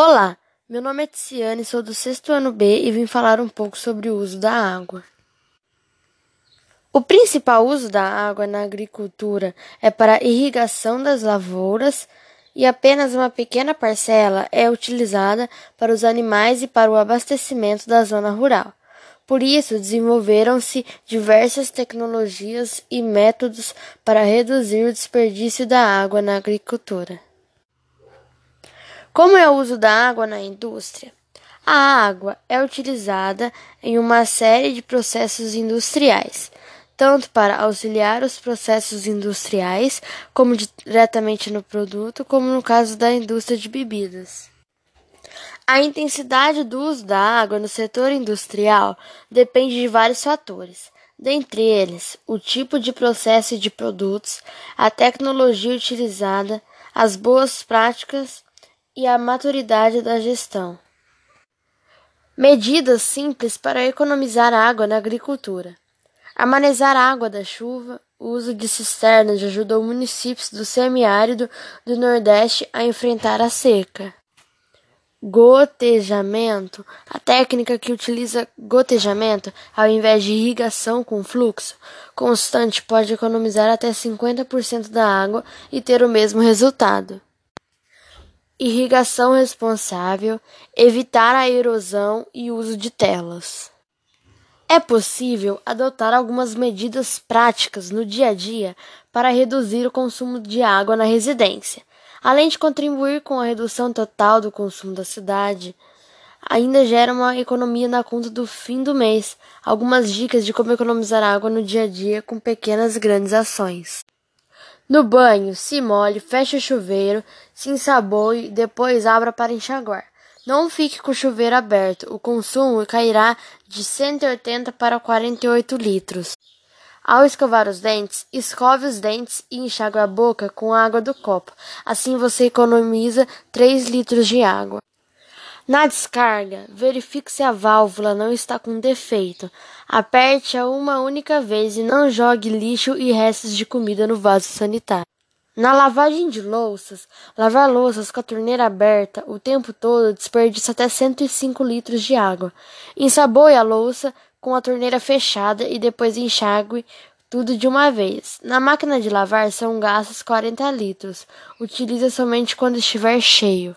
Olá, meu nome é Tiziane, sou do sexto ano B e vim falar um pouco sobre o uso da água. O principal uso da água na agricultura é para irrigação das lavouras e apenas uma pequena parcela é utilizada para os animais e para o abastecimento da zona rural. Por isso, desenvolveram-se diversas tecnologias e métodos para reduzir o desperdício da água na agricultura. Como é o uso da água na indústria? A água é utilizada em uma série de processos industriais, tanto para auxiliar os processos industriais, como diretamente no produto, como no caso da indústria de bebidas. A intensidade do uso da água no setor industrial depende de vários fatores, dentre eles o tipo de processo e de produtos, a tecnologia utilizada, as boas práticas e a maturidade da gestão. Medidas simples para economizar água na agricultura. Armazenar água da chuva, o uso de cisternas ajudou municípios do semiárido do Nordeste a enfrentar a seca. Gotejamento. A técnica que utiliza gotejamento ao invés de irrigação com fluxo constante pode economizar até 50% da água e ter o mesmo resultado. Irrigação responsável, evitar a erosão e uso de telas. É possível adotar algumas medidas práticas no dia a dia para reduzir o consumo de água na residência além de contribuir com a redução total do consumo da cidade, ainda gera uma economia na conta do fim do mês. Algumas dicas de como economizar água no dia a dia com pequenas e grandes ações. No banho, se molhe, feche o chuveiro, se ensaboe depois abra para enxaguar. Não fique com o chuveiro aberto, o consumo cairá de 180 para 48 litros. Ao escovar os dentes, escove os dentes e enxague a boca com a água do copo. Assim você economiza 3 litros de água. Na descarga, verifique se a válvula não está com defeito. Aperte-a uma única vez e não jogue lixo e restos de comida no vaso sanitário. Na lavagem de louças, lavar louças com a torneira aberta o tempo todo desperdiça até 105 litros de água. Ensaboe a louça com a torneira fechada e depois enxague tudo de uma vez. Na máquina de lavar são gastos 40 litros. Utilize somente quando estiver cheio.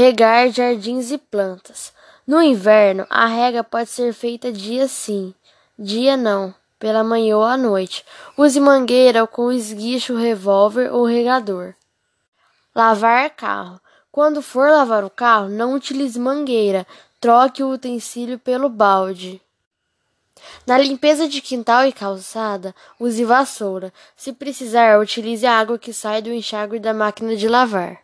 Regar jardins e plantas. No inverno, a rega pode ser feita dia sim, dia não, pela manhã ou à noite. Use mangueira com esguicho, revólver ou regador. Lavar carro. Quando for lavar o carro, não utilize mangueira, troque o utensílio pelo balde. Na limpeza de quintal e calçada, use vassoura. Se precisar, utilize a água que sai do enxágue da máquina de lavar.